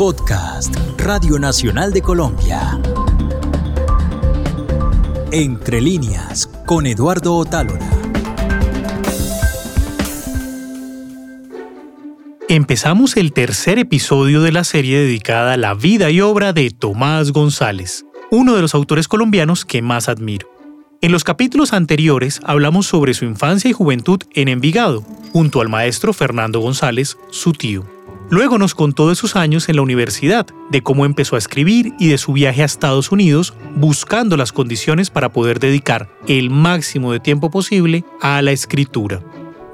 Podcast Radio Nacional de Colombia. Entre líneas con Eduardo Otálora. Empezamos el tercer episodio de la serie dedicada a la vida y obra de Tomás González, uno de los autores colombianos que más admiro. En los capítulos anteriores hablamos sobre su infancia y juventud en Envigado, junto al maestro Fernando González, su tío. Luego nos contó de sus años en la universidad, de cómo empezó a escribir y de su viaje a Estados Unidos buscando las condiciones para poder dedicar el máximo de tiempo posible a la escritura.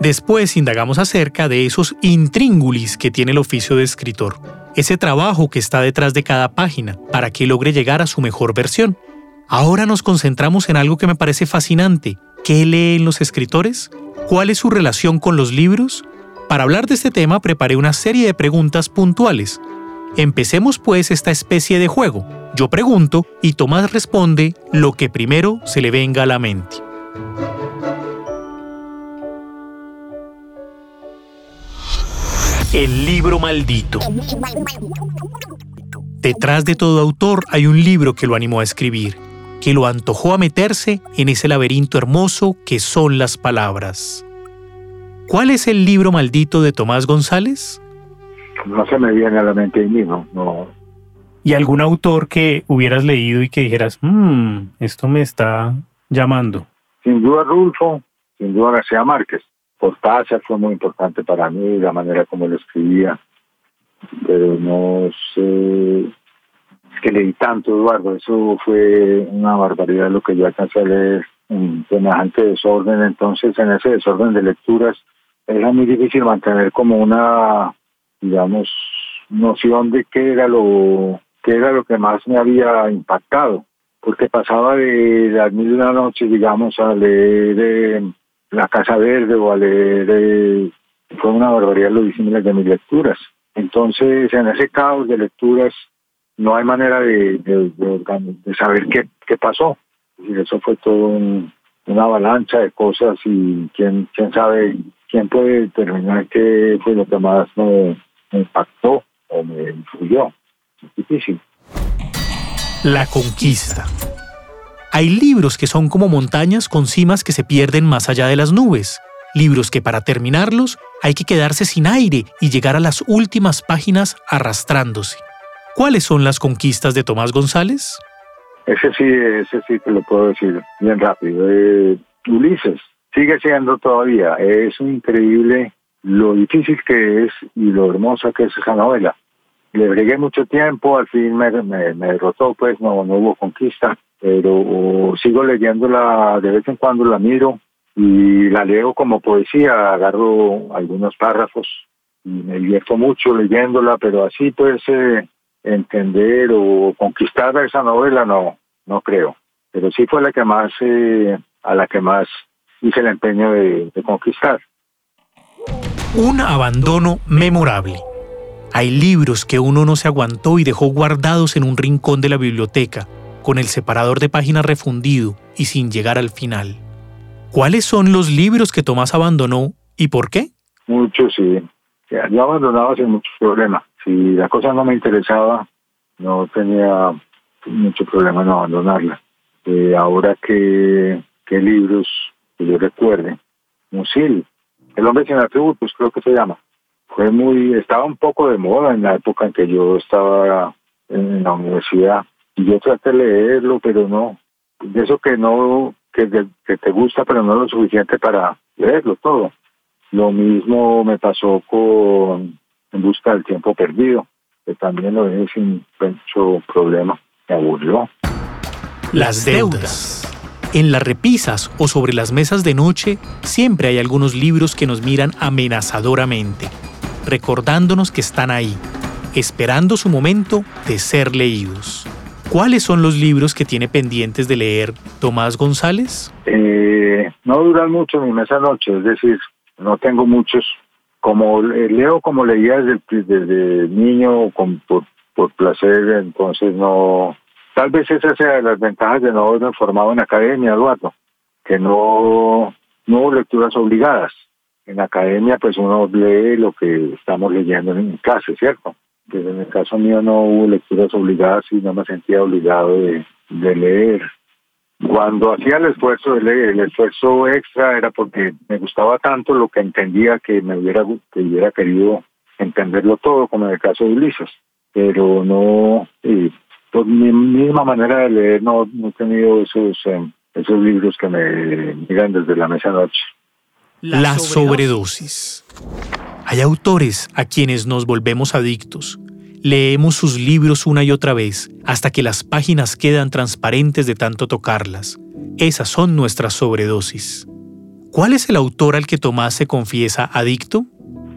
Después indagamos acerca de esos intríngulis que tiene el oficio de escritor, ese trabajo que está detrás de cada página para que logre llegar a su mejor versión. Ahora nos concentramos en algo que me parece fascinante. ¿Qué leen los escritores? ¿Cuál es su relación con los libros? Para hablar de este tema preparé una serie de preguntas puntuales. Empecemos pues esta especie de juego. Yo pregunto y Tomás responde lo que primero se le venga a la mente. El libro maldito. Detrás de todo autor hay un libro que lo animó a escribir, que lo antojó a meterse en ese laberinto hermoso que son las palabras. ¿Cuál es el libro maldito de Tomás González? No se me viene a la mente ahí mismo, no. ¿Y algún autor que hubieras leído y que dijeras, mmm, esto me está llamando? Sin duda Rulfo, sin duda García Márquez. Cortázar fue muy importante para mí, la manera como lo escribía. Pero no sé, es que leí tanto, Eduardo, eso fue una barbaridad lo que yo alcancé a leer en semejante desorden. Entonces, en ese desorden de lecturas, era muy difícil mantener como una, digamos, noción de qué era lo, qué era lo que más me había impactado, porque pasaba de las mil y una noches, digamos, a leer eh, La Casa Verde o a leer, eh, fue una barbaridad lo disímiles de mis lecturas. Entonces, en ese caos de lecturas, no hay manera de, de, saber qué, qué pasó. Y eso fue todo una avalancha de cosas y quién, quién sabe ¿quién puede determinar qué fue lo que más me, impactó o me influyó? Es difícil. La conquista. Hay libros que son como montañas con cimas que se pierden más allá de las nubes. Libros que para terminarlos hay que quedarse sin aire y llegar a las últimas páginas arrastrándose. ¿Cuáles son las conquistas de Tomás González? Ese sí, ese sí te lo puedo decir bien rápido. Eh, Ulises, sigue siendo todavía. Es increíble lo difícil que es y lo hermosa que es esa novela. Le bregué mucho tiempo, al fin me, me, derrotó, pues no, no hubo conquista, pero sigo leyéndola, de vez en cuando la miro y la leo como poesía, agarro algunos párrafos y me divierto mucho leyéndola, pero así pues eh, entender o conquistar esa novela no, no creo. Pero sí fue la que más, eh, a la que más hice el empeño de, conquistar. Un abandono memorable. Hay libros que uno no se aguantó y dejó guardados en un rincón de la biblioteca, con el separador de páginas refundido y sin llegar al final. ¿Cuáles son los libros que Tomás abandonó y por qué? Muchos, sí. Yo abandonaba sin muchos problemas. Si la cosa no me interesaba, no tenía mucho problema en abandonarla. Eh, ahora que, que libros que yo recuerde, Musil, el hombre sin atributos, creo que se llama. Fue muy, estaba un poco de moda en la época en que yo estaba en la universidad. Y yo traté de leerlo, pero no. Eso que no, que, te gusta, pero no lo suficiente para leerlo todo. Lo mismo me pasó con En busca del tiempo perdido, que también lo leí sin mucho problema. Me aburrió. Las deudas. En las repisas o sobre las mesas de noche siempre hay algunos libros que nos miran amenazadoramente, recordándonos que están ahí, esperando su momento de ser leídos. ¿Cuáles son los libros que tiene pendientes de leer Tomás González? Eh, no duran mucho mi mesa noche, es decir, no tengo muchos. Como leo como leía desde, niño por, por placer, entonces no, Tal vez esa sea las ventajas de no haberme formado en academia, Eduardo, que no, no hubo lecturas obligadas. En academia, pues uno lee lo que estamos leyendo en clase, ¿cierto? pero en el caso mío no hubo lecturas obligadas y no me sentía obligado de, leer. Cuando hacía el esfuerzo de leer, el esfuerzo extra era porque me gustaba tanto lo que entendía que me hubiera, que hubiera querido entenderlo todo, como en el caso de Ulises. Pero no, por mi misma manera de leer, no, no he tenido esos, eh, esos libros que me miran desde la mesa noche. La sobredosis. Hay autores a quienes nos volvemos adictos. Leemos sus libros una y otra vez hasta que las páginas quedan transparentes de tanto tocarlas. Esas son nuestras sobredosis. ¿Cuál es el autor al que Tomás se confiesa adicto?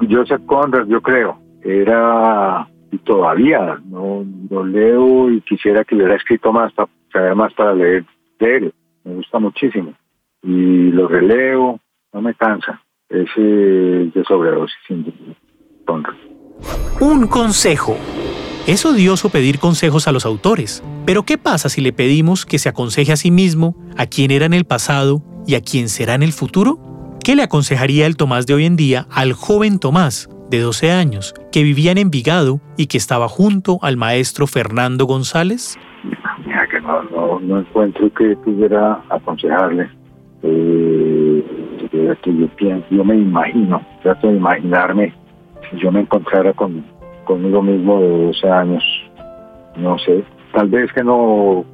Joseph Conrad, yo creo. Era y todavía no lo leo y quisiera que hubiera escrito más, para, más para leer de Me gusta muchísimo. Y lo releo, no me cansa. Ese de sobredosis, sin Un consejo. Es odioso pedir consejos a los autores, pero ¿qué pasa si le pedimos que se aconseje a sí mismo, a quien era en el pasado y a quien será en el futuro? ¿Qué le aconsejaría el Tomás de hoy en día al joven Tomás, de 12 años, que vivía en Envigado y que estaba junto al maestro Fernando González? Mira que no, no, encuentro que pudiera aconsejarle. Eh, yo me imagino, trato de imaginarme si yo me encontrara con, conmigo mismo de 12 años, no sé, tal vez que no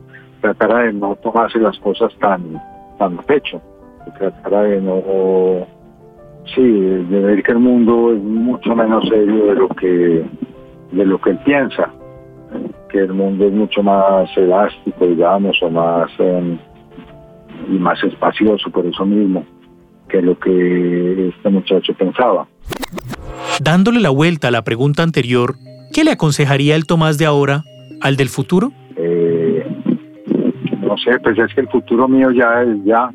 tratara de no tomarse las cosas tan, tan pecho, tratara de no, sí, de ver que el mundo es mucho menos serio de lo que, de lo que él piensa, que el mundo es mucho más elástico, digamos, o más, em, y más espacioso por eso mismo que lo que este muchacho pensaba. Dándole la vuelta a la pregunta anterior, ¿qué le aconsejaría el Tomás de ahora al del futuro? Eh, no sé, pues es que el futuro mío ya es ya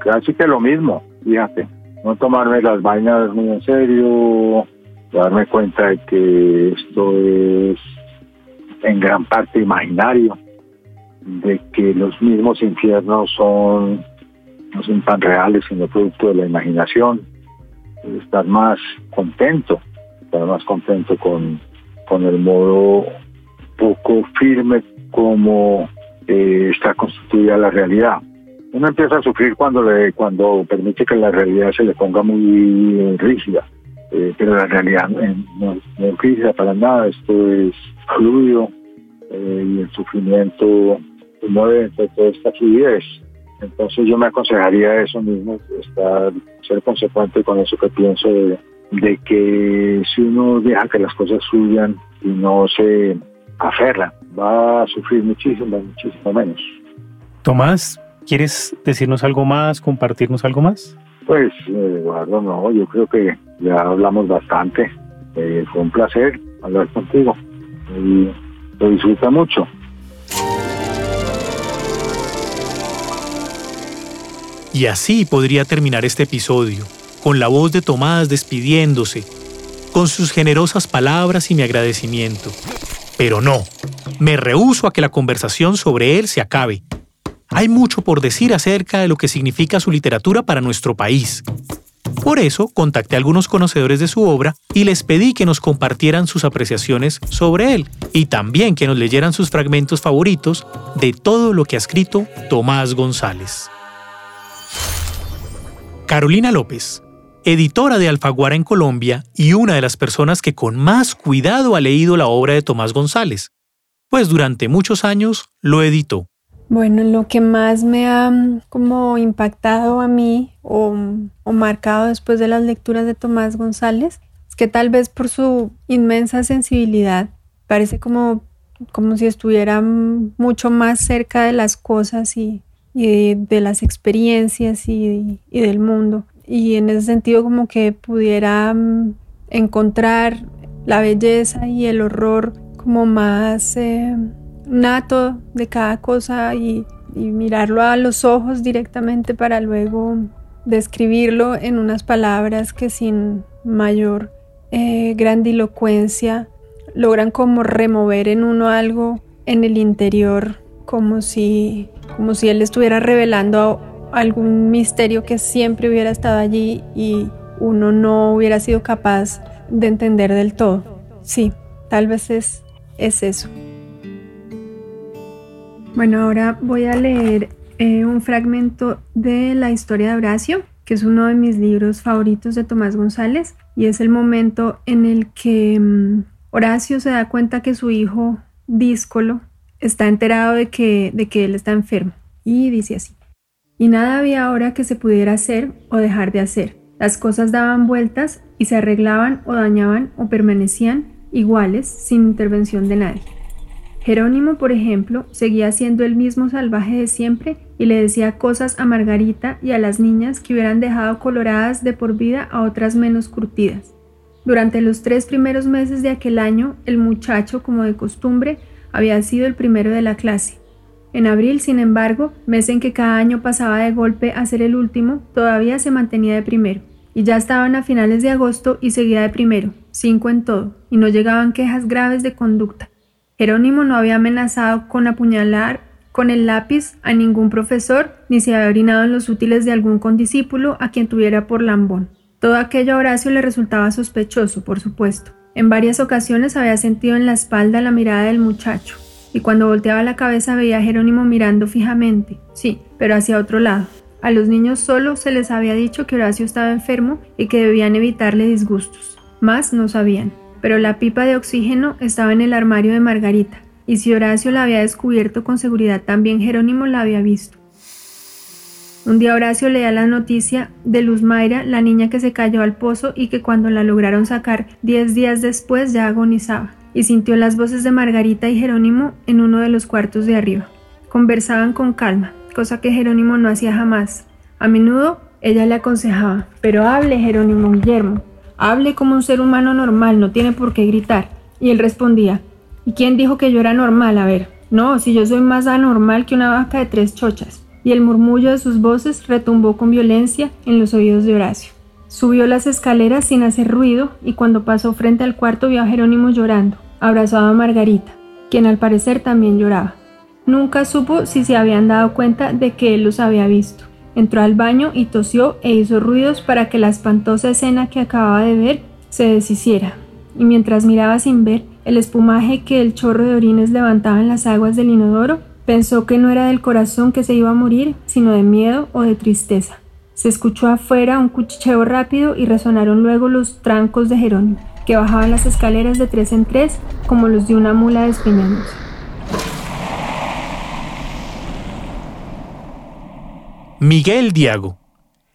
casi que lo mismo, fíjate. No tomarme las vainas muy en serio, darme cuenta de que esto es en gran parte imaginario, de que los mismos infiernos son no son tan reales, sino producto de la imaginación, estar más contento, estar más contento con, con el modo poco firme como eh, está constituida la realidad. Uno empieza a sufrir cuando le, cuando permite que la realidad se le ponga muy rígida, eh, pero la realidad no, es rígida para nada, esto es fluido eh, y el sufrimiento mueve de toda esta fluidez. Entonces yo me aconsejaría eso mismo, estar, ser consecuente con eso que pienso de, que si uno deja que las cosas fluyan y no se aferra, va a sufrir muchísimo, muchísimo menos. Tomás, ¿quieres decirnos algo más, compartirnos algo más? Pues, Eduardo, no, yo creo que ya hablamos bastante. Eh, fue un placer hablar contigo y lo disfruta mucho. Y así podría terminar este episodio, con la voz de Tomás despidiéndose, con sus generosas palabras y mi agradecimiento. Pero no, me rehúso a que la conversación sobre él se acabe. Hay mucho por decir acerca de lo que significa su literatura para nuestro país. Por eso contacté a algunos conocedores de su obra y les pedí que nos compartieran sus apreciaciones sobre él y también que nos leyeran sus fragmentos favoritos de todo lo que ha escrito Tomás González. Carolina López, editora de Alfaguara en Colombia y una de las personas que con más cuidado ha leído la obra de Tomás González, pues durante muchos años lo editó. Bueno, lo que más me ha mm, como impactado a mí o, marcado después de las lecturas de Tomás González es que tal vez por su inmensa sensibilidad parece como, como si estuviera mm, mucho más cerca de las cosas y y de, las experiencias y, del mundo. Y en ese sentido como que pudiera mm, encontrar la belleza y el horror como más eh, nato de cada cosa y, mirarlo a los ojos directamente para luego describirlo en unas palabras que sin mayor eh, grandilocuencia logran como remover en uno algo en el interior como si como si él estuviera revelando algún misterio que siempre hubiera estado allí y uno no hubiera sido capaz de entender del todo. Sí, tal vez es, es eso. Bueno, ahora voy a leer eh, un fragmento de la historia de Horacio, que es uno de mis libros favoritos de Tomás González, y es el momento en el que mm, Horacio se da cuenta que su hijo Díscolo está enterado de que, de que él está enfermo, y dice así, y nada había ahora que se pudiera hacer o dejar de hacer. Las cosas daban vueltas y se arreglaban o dañaban o permanecían iguales sin intervención de nadie. Jerónimo, por ejemplo, seguía siendo el mismo salvaje de siempre y le decía cosas a Margarita y a las niñas que hubieran dejado coloradas de por vida a otras menos curtidas. Durante los tres primeros meses de aquel año, el muchacho, como de costumbre, había sido el primero de la clase. En abril, sin embargo, mes en que cada año pasaba de golpe a ser el último, todavía se mantenía de primero. Y ya estaban a finales de agosto y seguía de primero, cinco en todo, y no llegaban quejas graves de conducta. Jerónimo no había amenazado con apuñalar con el lápiz a ningún profesor, ni se había orinado en los útiles de algún condiscípulo a quien tuviera por lambón. Todo aquello a Horacio le resultaba sospechoso, por supuesto. En varias ocasiones había sentido en la espalda la mirada del muchacho, y cuando volteaba la cabeza veía a Jerónimo mirando fijamente, sí, pero hacia otro lado. A los niños solo se les había dicho que Horacio estaba enfermo y que debían evitarle disgustos. Más no sabían pero la pipa de oxígeno estaba en el armario de Margarita, y si Horacio la había descubierto con seguridad, también Jerónimo la había visto. Un día Horacio leía la noticia de Luz Mayra, la niña que se cayó al pozo y que cuando la lograron sacar diez días después ya agonizaba, y sintió las voces de Margarita y Jerónimo en uno de los cuartos de arriba. Conversaban con calma, cosa que Jerónimo no hacía jamás. A menudo ella le aconsejaba, pero hable Jerónimo Guillermo, Hable como un ser humano normal, no tiene por qué gritar. Y él respondía, ¿y quién dijo que yo era normal? A ver, no, si yo soy más anormal que una vaca de tres chochas. Y el murmullo de sus voces retumbó con violencia en los oídos de Horacio. Subió las escaleras sin hacer ruido y cuando pasó frente al cuarto vio a Jerónimo llorando, abrazado a Margarita, quien al parecer también lloraba. Nunca supo si se habían dado cuenta de que él los había visto. Entró al baño y tosió e hizo ruidos para que la espantosa escena que acababa de ver se deshiciera. Y mientras miraba sin ver el espumaje que el chorro de orines levantaba en las aguas del inodoro, pensó que no era del corazón que se iba a morir, sino de miedo o de tristeza. Se escuchó afuera un cuchicheo rápido y resonaron luego los trancos de Jerónimo, que bajaban las escaleras de tres en tres como los de una mula despeñándose. Miguel Diago,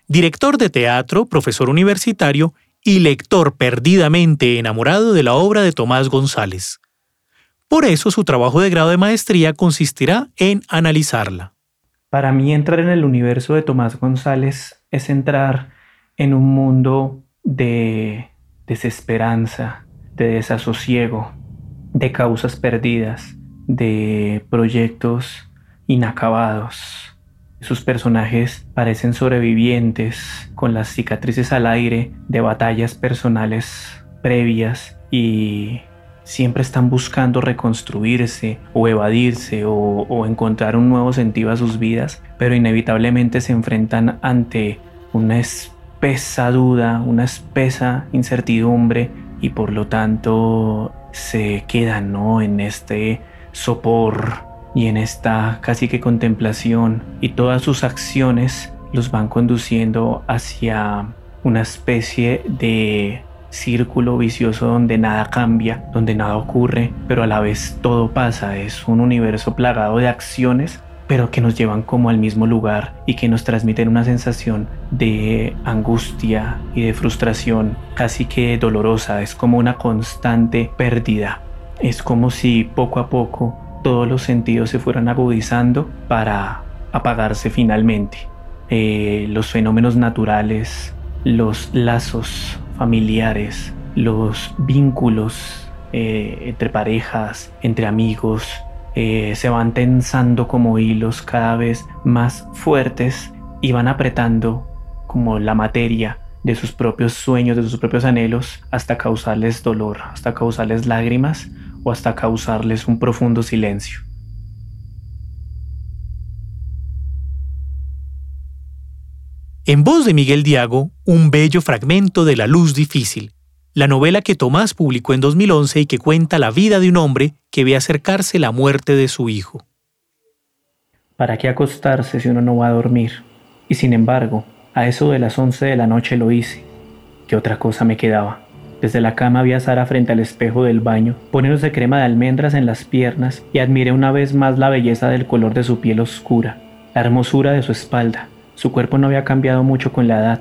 director de teatro, profesor universitario y lector perdidamente enamorado de la obra de Tomás González. Por eso su trabajo de grado de maestría consistirá en analizarla. Para mí entrar en el universo de Tomás González es entrar en un mundo de desesperanza, de desasosiego, de causas perdidas, de proyectos inacabados sus personajes parecen sobrevivientes con las cicatrices al aire de batallas personales previas y siempre están buscando reconstruirse o evadirse o, encontrar un nuevo sentido a sus vidas, pero inevitablemente se enfrentan ante una espesa duda, una espesa incertidumbre y por lo tanto se quedan ¿no? en este sopor y en esta casi que contemplación y todas sus acciones los van conduciendo hacia una especie de círculo vicioso donde nada cambia, donde nada ocurre, pero a la vez todo pasa. Es un universo plagado de acciones, pero que nos llevan como al mismo lugar y que nos transmiten una sensación de angustia y de frustración casi que dolorosa. Es como una constante pérdida. Es como si poco a poco todos los sentidos se fueran agudizando para apagarse finalmente. Eh, los fenómenos naturales, los lazos familiares, los vínculos eh, entre parejas, entre amigos, eh, se van tensando como hilos cada vez más fuertes y van apretando como la materia de sus propios sueños, de sus propios anhelos, hasta causarles dolor, hasta causarles lágrimas o hasta causarles un profundo silencio. En voz de Miguel Diago, un bello fragmento de La Luz Difícil, la novela que Tomás publicó en 2011 y que cuenta la vida de un hombre que ve acercarse la muerte de su hijo. ¿Para qué acostarse si uno no va a dormir? Y sin embargo, a eso de las 11 de la noche lo hice. ¿Qué otra cosa me quedaba? Desde la cama vi a Sara frente al espejo del baño, poniéndose crema de almendras en las piernas y admiré una vez más la belleza del color de su piel oscura, la hermosura de su espalda. Su cuerpo no había cambiado mucho con la edad.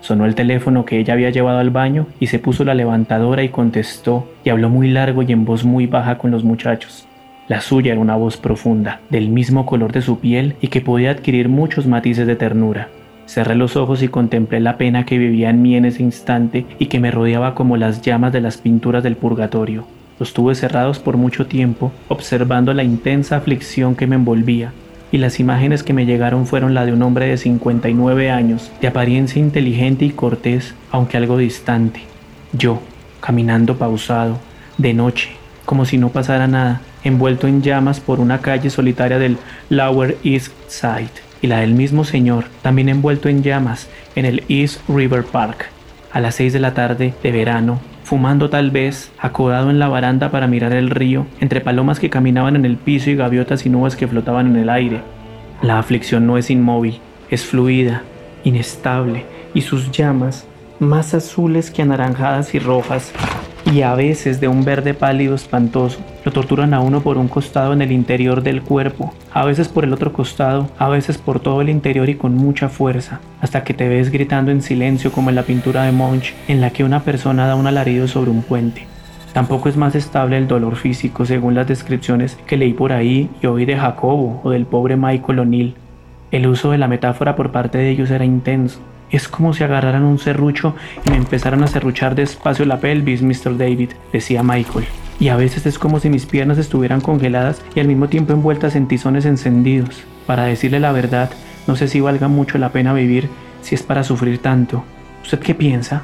Sonó el teléfono que ella había llevado al baño y se puso la levantadora y contestó y habló muy largo y en voz muy baja con los muchachos. La suya era una voz profunda, del mismo color de su piel y que podía adquirir muchos matices de ternura. Cerré los ojos y contemplé la pena que vivía en mí en ese instante y que me rodeaba como las llamas de las pinturas del purgatorio. Los tuve cerrados por mucho tiempo, observando la intensa aflicción que me envolvía, y las imágenes que me llegaron fueron la de un hombre de 59 años, de apariencia inteligente y cortés, aunque algo distante. Yo, caminando pausado, de noche, como si no pasara nada, envuelto en llamas por una calle solitaria del Lower East Side y la del mismo señor, también envuelto en llamas, en el East River Park, a las seis de la tarde de verano, fumando tal vez, acodado en la baranda para mirar el río, entre palomas que caminaban en el piso y gaviotas y nubes que flotaban en el aire. La aflicción no es inmóvil, es fluida, inestable, y sus llamas, más azules que anaranjadas y rojas, y a veces de un verde pálido espantoso. Lo torturan a uno por un costado en el interior del cuerpo, a veces por el otro costado, a veces por todo el interior y con mucha fuerza, hasta que te ves gritando en silencio como en la pintura de Munch en la que una persona da un alarido sobre un puente. Tampoco es más estable el dolor físico según las descripciones que leí por ahí y oí de Jacobo o del pobre Michael O'Neill. El uso de la metáfora por parte de ellos era intenso, es como si agarraran un serrucho y me empezaran a serruchar despacio la pelvis, Mr. David, decía Michael. Y a veces es como si mis piernas estuvieran congeladas y al mismo tiempo envueltas en tizones encendidos. Para decirle la verdad, no sé si valga mucho la pena vivir si es para sufrir tanto. ¿Usted qué piensa?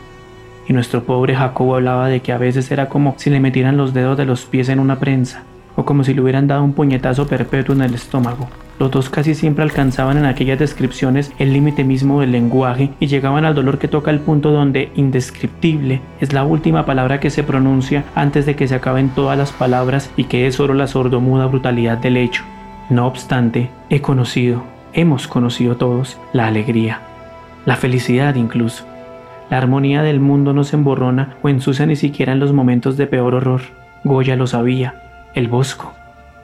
Y nuestro pobre Jacobo hablaba de que a veces era como si le metieran los dedos de los pies en una prensa, o como si le hubieran dado un puñetazo perpetuo en el estómago. Los dos casi siempre alcanzaban en aquellas descripciones el límite mismo del lenguaje y llegaban al dolor que toca el punto donde indescriptible es la última palabra que se pronuncia antes de que se acaben todas las palabras y quede solo la sordomuda brutalidad del hecho. No obstante, he conocido, hemos conocido todos, la alegría, la felicidad incluso. La armonía del mundo no se emborrona o ensucia ni siquiera en los momentos de peor horror. Goya lo sabía, el bosco,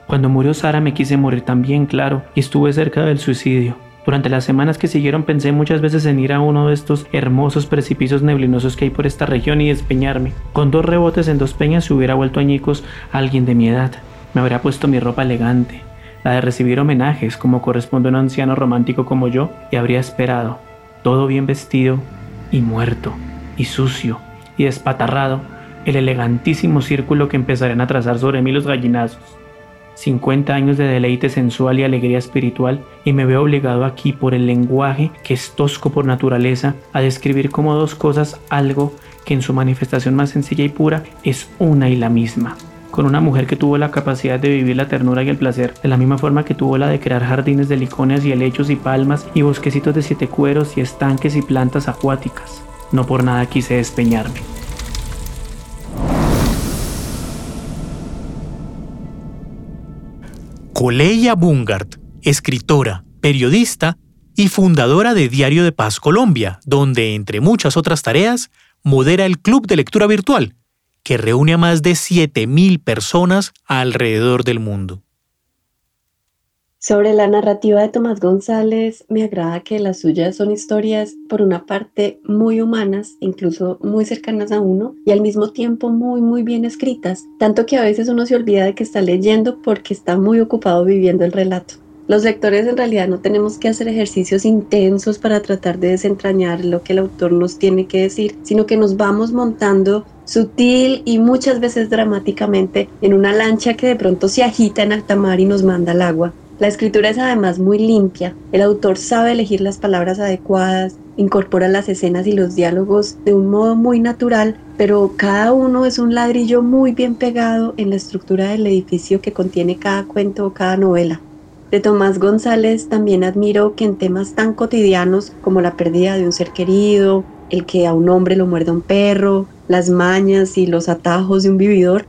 cuando murió Sara me quise morir también, claro, y estuve cerca del suicidio. Durante las semanas que siguieron pensé muchas veces en ir a uno de estos hermosos precipicios neblinosos que hay por esta región y despeñarme. Con dos rebotes en dos peñas se hubiera vuelto añicos a alguien de mi edad. Me habría puesto mi ropa elegante, la de recibir homenajes como corresponde a un anciano romántico como yo, y habría esperado, todo bien vestido y muerto, y sucio, y despatarrado, el elegantísimo círculo que empezarían a trazar sobre mí los gallinazos. 50 años de deleite sensual y alegría espiritual y me veo obligado aquí por el lenguaje que es tosco por naturaleza a describir como dos cosas algo que en su manifestación más sencilla y pura es una y la misma. Con una mujer que tuvo la capacidad de vivir la ternura y el placer de la misma forma que tuvo la de crear jardines de licones y helechos y palmas y bosquecitos de siete cueros y estanques y plantas acuáticas. No por nada quise despeñarme. Coleya Bungart, escritora, periodista y fundadora de Diario de Paz Colombia, donde, entre muchas otras tareas, modera el Club de Lectura Virtual, que reúne a más de 7.000 personas alrededor del mundo. Sobre la narrativa de Tomás González, me agrada que las suyas son historias, por una parte, muy humanas, incluso muy cercanas a uno, y al mismo tiempo muy, muy bien escritas, tanto que a veces uno se olvida de que está leyendo porque está muy ocupado viviendo el relato. Los lectores en realidad no tenemos que hacer ejercicios intensos para tratar de desentrañar lo que el autor nos tiene que decir, sino que nos vamos montando sutil y muchas veces dramáticamente en una lancha que de pronto se agita en alta mar y nos manda al agua. La escritura es además muy limpia. El autor sabe elegir las palabras adecuadas, incorpora las escenas y los diálogos de un modo muy natural, pero cada uno es un ladrillo muy bien pegado en la estructura del edificio que contiene cada cuento o cada novela. De Tomás González también admiro que en temas tan cotidianos como la pérdida de un ser querido, el que a un hombre lo muerda un perro, las mañas y los atajos de un vividor,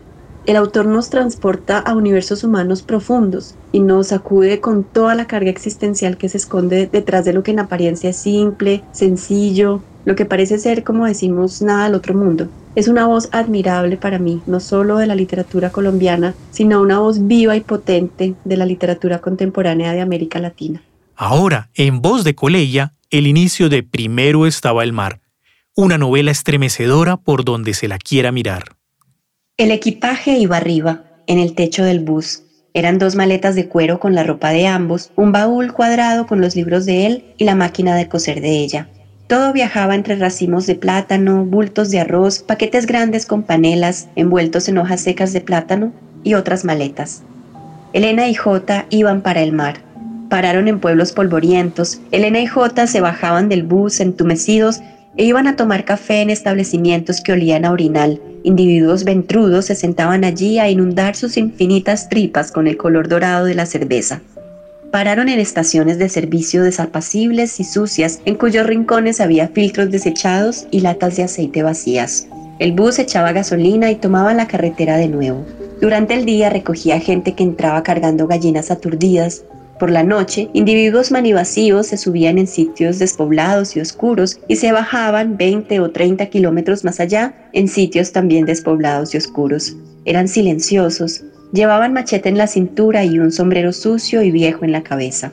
el autor nos transporta a universos humanos profundos y nos acude con toda la carga existencial que se esconde detrás de lo que en apariencia es simple, sencillo, lo que parece ser, como decimos, nada al otro mundo. Es una voz admirable para mí, no solo de la literatura colombiana, sino una voz viva y potente de la literatura contemporánea de América Latina. Ahora, en voz de Coleya, el inicio de Primero estaba el mar, una novela estremecedora por donde se la quiera mirar. El equipaje iba arriba, en el techo del bus. Eran dos maletas de cuero con la ropa de ambos, un baúl cuadrado con los libros de él y la máquina de coser de ella. Todo viajaba entre racimos de plátano, bultos de arroz, paquetes grandes con panelas envueltos en hojas secas de plátano y otras maletas. Elena y Jota iban para el mar. Pararon en pueblos polvorientos. Elena y Jota se bajaban del bus entumecidos e iban a tomar café en establecimientos que olían a orinal. Individuos ventrudos se sentaban allí a inundar sus infinitas tripas con el color dorado de la cerveza. Pararon en estaciones de servicio desapacibles y sucias, en cuyos rincones había filtros desechados y latas de aceite vacías. El bus echaba gasolina y tomaba la carretera de nuevo. Durante el día recogía gente que entraba cargando gallinas aturdidas, por la noche, individuos manivacíos se subían en sitios despoblados y oscuros y se bajaban 20 o 30 kilómetros más allá en sitios también despoblados y oscuros. Eran silenciosos, llevaban machete en la cintura y un sombrero sucio y viejo en la cabeza.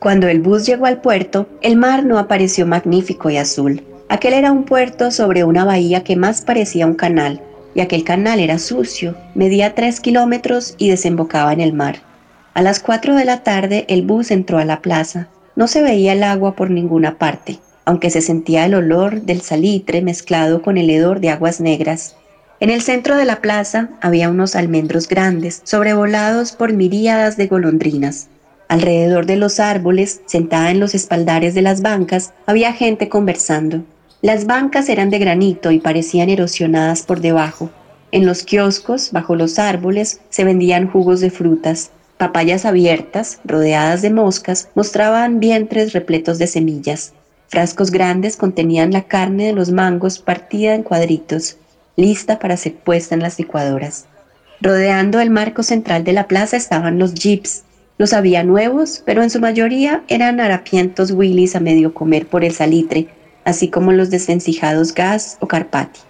Cuando el bus llegó al puerto, el mar no apareció magnífico y azul. Aquel era un puerto sobre una bahía que más parecía un canal, y aquel canal era sucio, medía tres kilómetros y desembocaba en el mar. A las 4 de la tarde el bus entró a la plaza. No se veía el agua por ninguna parte, aunque se sentía el olor del salitre mezclado con el hedor de aguas negras. En el centro de la plaza había unos almendros grandes, sobrevolados por miríadas de golondrinas. Alrededor de los árboles, sentada en los espaldares de las bancas, había gente conversando. Las bancas eran de granito y parecían erosionadas por debajo. En los kioscos, bajo los árboles, se vendían jugos de frutas. Papayas abiertas, rodeadas de moscas, mostraban vientres repletos de semillas. Frascos grandes contenían la carne de los mangos partida en cuadritos, lista para ser puesta en las licuadoras. Rodeando el marco central de la plaza estaban los jeeps. Los había nuevos, pero en su mayoría eran harapientos Willys a medio comer por el salitre, así como los desvencijados Gas o Carpati.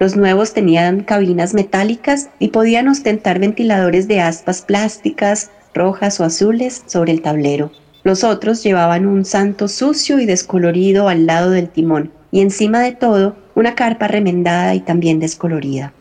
Los nuevos tenían cabinas metálicas y podían ostentar ventiladores de aspas plásticas, rojas o azules sobre el tablero. Los otros llevaban un santo sucio y descolorido al lado del timón y encima de todo una carpa remendada y también descolorida.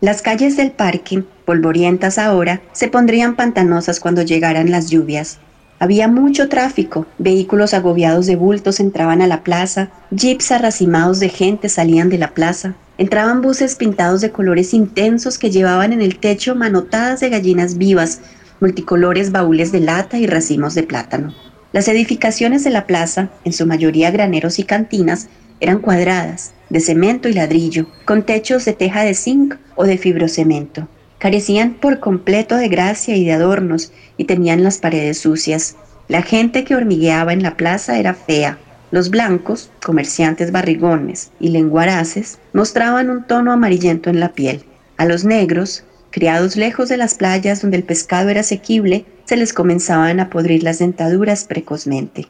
Las calles del parque, polvorientas ahora, se pondrían pantanosas cuando llegaran las lluvias. Había mucho tráfico, vehículos agobiados de bultos entraban a la plaza, jeeps arracimados de gente salían de la plaza, Entraban buses pintados de colores intensos que llevaban en el techo manotadas de gallinas vivas, multicolores baúles de lata y racimos de plátano. Las edificaciones de la plaza, en su mayoría graneros y cantinas, eran cuadradas, de cemento y ladrillo, con techos de teja de zinc o de fibrocemento. Carecían por completo de gracia y de adornos y tenían las paredes sucias. La gente que hormigueaba en la plaza era fea, los blancos, comerciantes barrigones y lenguaraces, mostraban un tono amarillento en la piel. A los negros, criados lejos de las playas donde el pescado era asequible, se les comenzaban a podrir las dentaduras precozmente.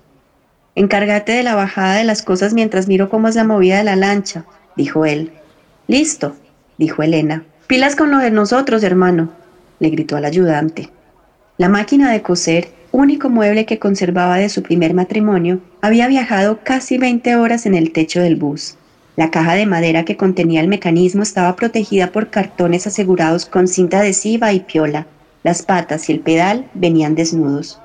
Encárgate de la bajada de las cosas mientras miro cómo es la movida de la lancha, dijo él. Listo, dijo Elena. Pilas con lo de nosotros, hermano, le gritó al ayudante. La máquina de coser único mueble que conservaba de su primer matrimonio, había viajado casi 20 horas en el techo del bus. La caja de madera que contenía el mecanismo estaba protegida por cartones asegurados con cinta adhesiva y piola. Las patas y el pedal venían desnudos.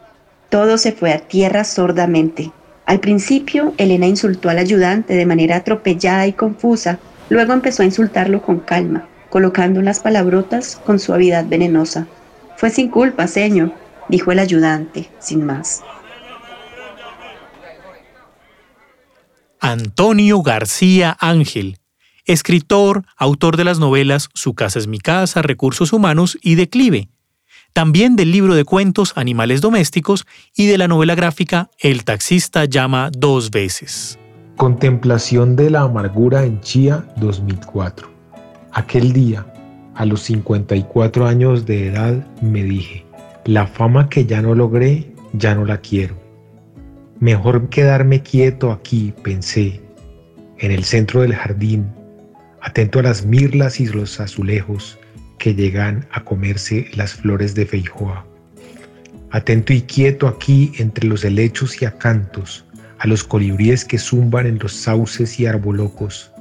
Todo se fue a tierra sordamente. Al principio, Elena insultó al ayudante de manera atropellada y confusa, luego empezó a insultarlo con calma, colocando las palabrotas con suavidad venenosa. Fue sin culpa, señor, dijo el ayudante, sin más. Antonio García Ángel, escritor, autor de las novelas Su casa es mi casa, Recursos Humanos y Declive, también del libro de cuentos Animales Domésticos y de la novela gráfica El taxista llama dos veces. Contemplación de la amargura en Chía 2004. Aquel día, a los 54 años de edad, me dije, la fama que ya no logré, ya no la quiero. Mejor quedarme quieto aquí, pensé, en el centro del jardín, atento a las mirlas y los azulejos que llegan a comerse las flores de feijoa. Atento y quieto aquí entre los helechos y acantos, a los colibríes que zumban en los sauces y arbolocos.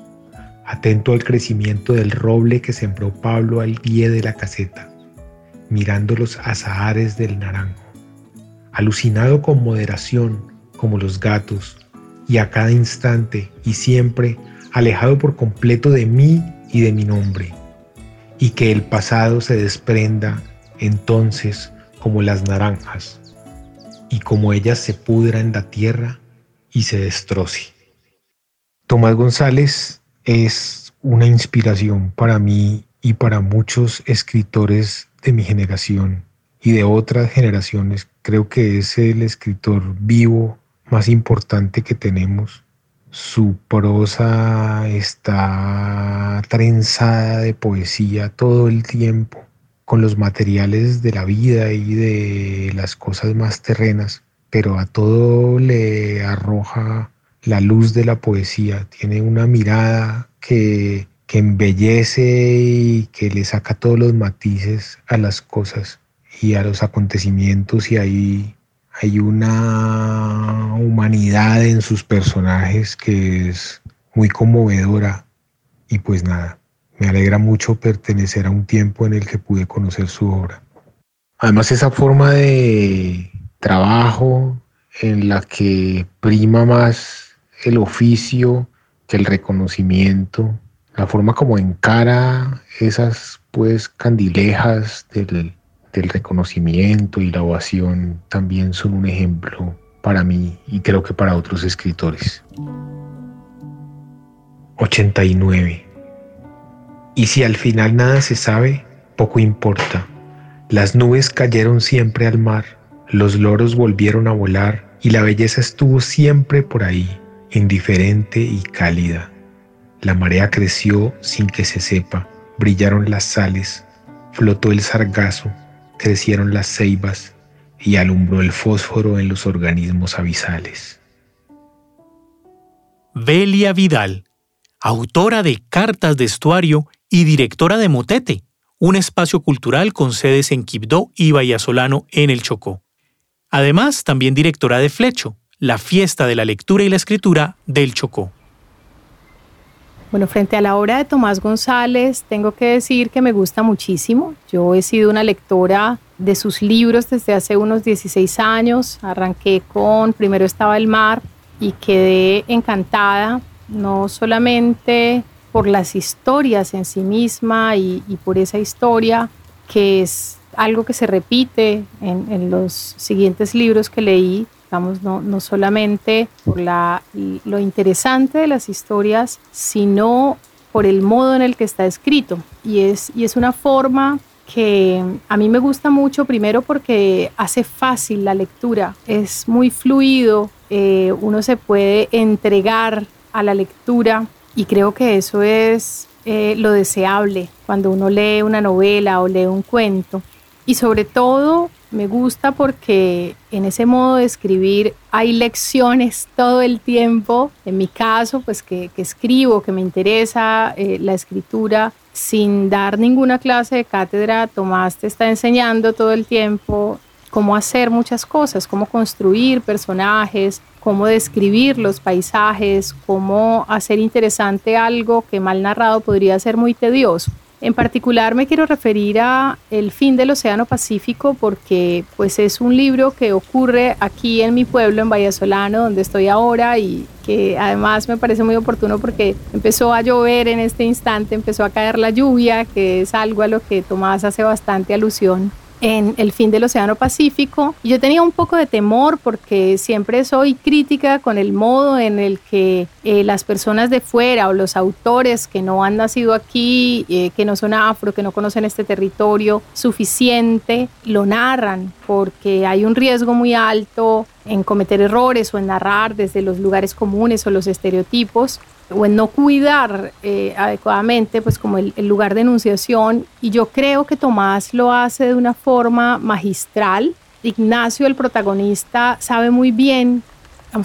Atento al crecimiento del roble que sembró Pablo al pie de la caseta, mirando los azahares del naranjo. Alucinado con moderación, como los gatos, y a cada instante y siempre alejado por completo de mí y de mi nombre, y que el pasado se desprenda entonces como las naranjas, y como ellas se pudra en la tierra y se destroce. Tomás González es una inspiración para mí y para muchos escritores de mi generación y de otras generaciones. Creo que es el escritor vivo más importante que tenemos su prosa está trenzada de poesía todo el tiempo, con los materiales de la vida y de las cosas más terrenas, pero a todo le arroja la luz de la poesía. Tiene una mirada que, que embellece y que le saca todos los matices a las cosas y a los acontecimientos y ahí hay una humanidad en sus personajes que es muy conmovedora y pues nada, me alegra mucho pertenecer a un tiempo en el que pude conocer su obra. Además esa forma de trabajo en la que prima más el oficio que el reconocimiento, la forma como encara esas pues candilejas del del reconocimiento y la ovación también son un ejemplo para mí y creo que para otros escritores. 89. Y si al final nada se sabe, poco importa. Las nubes cayeron siempre al mar, los loros volvieron a volar y la belleza estuvo siempre por ahí, indiferente y cálida. La marea creció sin que se sepa, brillaron las sales, flotó el sargazo, crecieron las ceibas y alumbró el fósforo en los organismos abisales. Belia Vidal, autora de Cartas de Estuario y directora de Motete, un espacio cultural con sedes en Quibdó y Vallasolano en el Chocó. Además, también directora de Flecho, la fiesta de la lectura y la escritura del Chocó. Bueno, frente a la obra de Tomás González, tengo que decir que me gusta muchísimo. Yo he sido una lectora de sus libros desde hace unos 16 años. Arranqué con Primero estaba el mar y quedé encantada, no solamente por las historias en sí misma y, por esa historia que es algo que se repite en, en los siguientes libros que leí, no, solamente por lo interesante de las historias, sino por el modo en el que está escrito. Y es, y es una forma que a mí me gusta mucho, primero porque hace fácil la lectura, es muy fluido, eh, uno se puede entregar a la lectura y creo que eso es eh, lo deseable cuando uno lee una novela o lee un cuento. Y sobre todo me gusta porque en ese modo de escribir hay lecciones todo el tiempo. En mi caso, pues que, escribo, que me interesa eh, la escritura sin dar ninguna clase de cátedra. Tomás te está enseñando todo el tiempo cómo hacer muchas cosas, cómo construir personajes, cómo describir los paisajes, cómo hacer interesante algo que mal narrado podría ser muy tedioso. En particular me quiero referir a El fin del Océano Pacífico porque pues es un libro que ocurre aquí en mi pueblo, en Vallasolano, donde estoy ahora y que además me parece muy oportuno porque empezó a llover en este instante, empezó a caer la lluvia, que es algo a lo que Tomás hace bastante alusión en el fin del Océano Pacífico. yo tenía un poco de temor porque siempre soy crítica con el modo en el que eh, las personas de fuera o los autores que no han nacido aquí, eh, que no son afro, que no conocen este territorio suficiente, lo narran porque hay un riesgo muy alto en cometer errores o en narrar desde los lugares comunes o los estereotipos o en no cuidar eh, adecuadamente, pues como el, lugar de enunciación. Y yo creo que Tomás lo hace de una forma magistral. Ignacio, el protagonista, sabe muy bien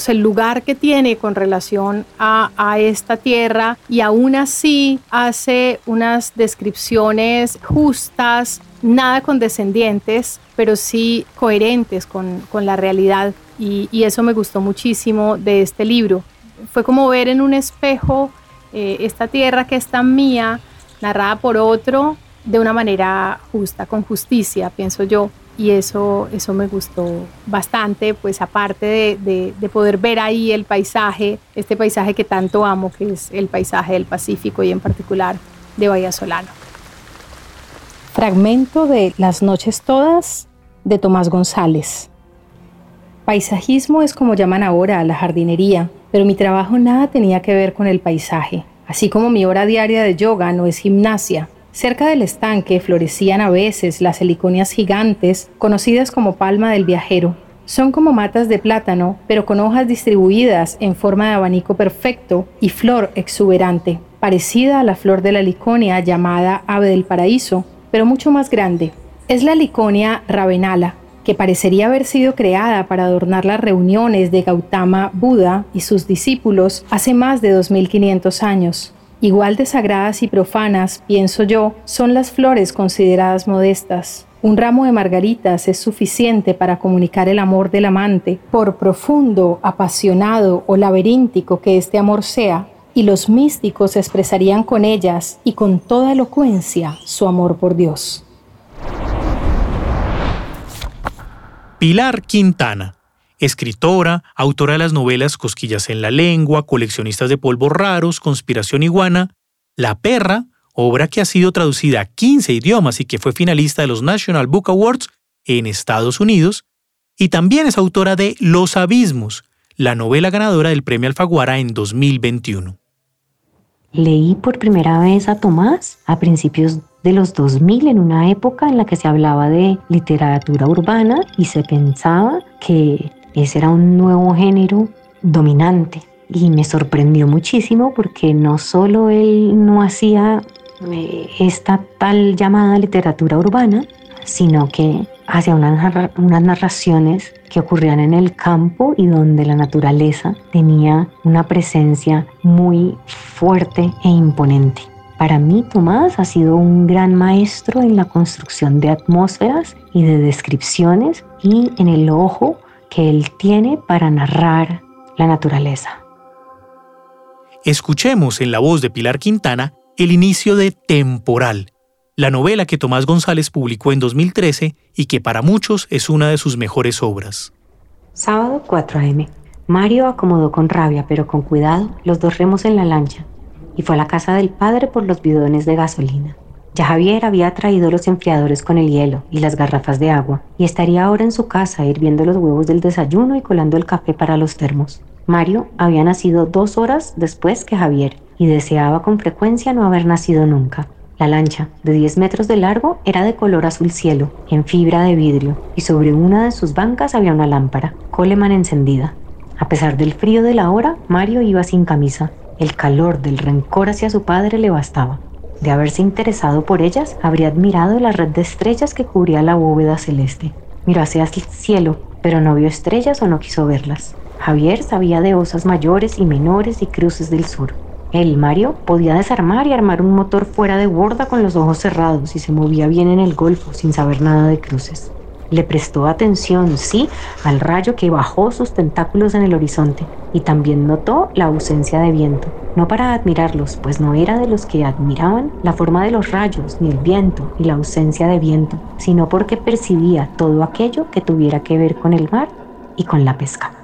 el lugar que tiene con relación a, esta tierra y aún así hace unas descripciones justas, nada condescendientes, pero sí coherentes con, con la realidad y, eso me gustó muchísimo de este libro. Fue como ver en un espejo eh, esta tierra que es tan mía, narrada por otro de una manera justa, con justicia, pienso yo y eso, eso me gustó bastante, pues aparte de, de, poder ver ahí el paisaje, este paisaje que tanto amo, que es el paisaje del Pacífico y en particular de Bahía Solano. Fragmento de Las noches todas de Tomás González. Paisajismo es como llaman ahora a la jardinería, pero mi trabajo nada tenía que ver con el paisaje, así como mi hora diaria de yoga no es gimnasia, Cerca del estanque florecían a veces las heliconias gigantes, conocidas como palma del viajero. Son como matas de plátano, pero con hojas distribuidas en forma de abanico perfecto y flor exuberante, parecida a la flor de la heliconia llamada ave del paraíso, pero mucho más grande. Es la heliconia ravenala, que parecería haber sido creada para adornar las reuniones de Gautama Buda y sus discípulos hace más de 2500 años. Igual de sagradas y profanas, pienso yo, son las flores consideradas modestas. Un ramo de margaritas es suficiente para comunicar el amor del amante, por profundo, apasionado o laberíntico que este amor sea, y los místicos expresarían con ellas y con toda elocuencia su amor por Dios. Pilar Quintana escritora, autora de las novelas Cosquillas en la lengua, coleccionistas de polvos raros, Conspiración iguana, La perra, obra que ha sido traducida a 15 idiomas y que fue finalista de los National Book Awards en Estados Unidos, y también es autora de Los Abismos, la novela ganadora del Premio Alfaguara en 2021. Leí por primera vez a Tomás a principios de los 2000 en una época en la que se hablaba de literatura urbana y se pensaba que ese era un nuevo género dominante. Y me sorprendió muchísimo porque no solo él no hacía eh, esta tal llamada literatura urbana, sino que unas, unas narraciones que ocurrían en el campo y donde la naturaleza tenía una presencia muy fuerte e imponente. Para mí, Tomás ha sido un gran maestro en la construcción de atmósferas y de descripciones y en el ojo que él tiene para narrar la naturaleza. Escuchemos en la voz de Pilar Quintana el inicio de Temporal, la novela que Tomás González publicó en 2013 y que para muchos es una de sus mejores obras. Sábado 4 a.m. Mario acomodó con rabia, pero con cuidado, los dos remos en la lancha y fue a la casa del padre por los bidones de gasolina. Ya Javier había traído los enfriadores con el hielo y las garrafas de agua, y estaría ahora en su casa hirviendo los huevos del desayuno y colando el café para los termos. Mario había nacido dos horas después que Javier, y deseaba con frecuencia no haber nacido nunca. La lancha, de 10 metros de largo, era de color azul cielo, en fibra de vidrio, y sobre una de sus bancas había una lámpara, Coleman encendida. A pesar del frío de la hora, Mario iba sin camisa. El calor del rencor hacia su padre le bastaba. De haberse interesado por ellas, habría admirado la red de estrellas que cubría la bóveda celeste. Miró hacia el cielo, pero no vio estrellas o no quiso verlas. Javier sabía de osas mayores y menores y cruces del sur. Él, Mario, podía desarmar y armar un motor fuera de borda con los ojos cerrados y se movía bien en el golfo sin saber nada de cruces. Le prestó atención, sí, al rayo que bajó sus tentáculos en el horizonte y también notó la ausencia de viento. No para admirarlos, pues no era de los que admiraban la forma de los rayos, ni el viento, ni la ausencia de viento, sino porque percibía todo aquello que tuviera que ver con el mar y con la pesca.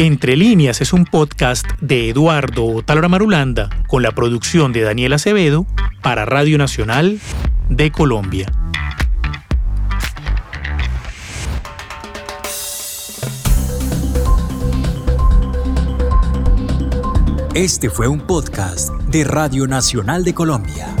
Entre líneas es un podcast de Eduardo Talora Marulanda con la producción de Daniel Acevedo para Radio Nacional de Colombia. Este fue un podcast de Radio Nacional de Colombia.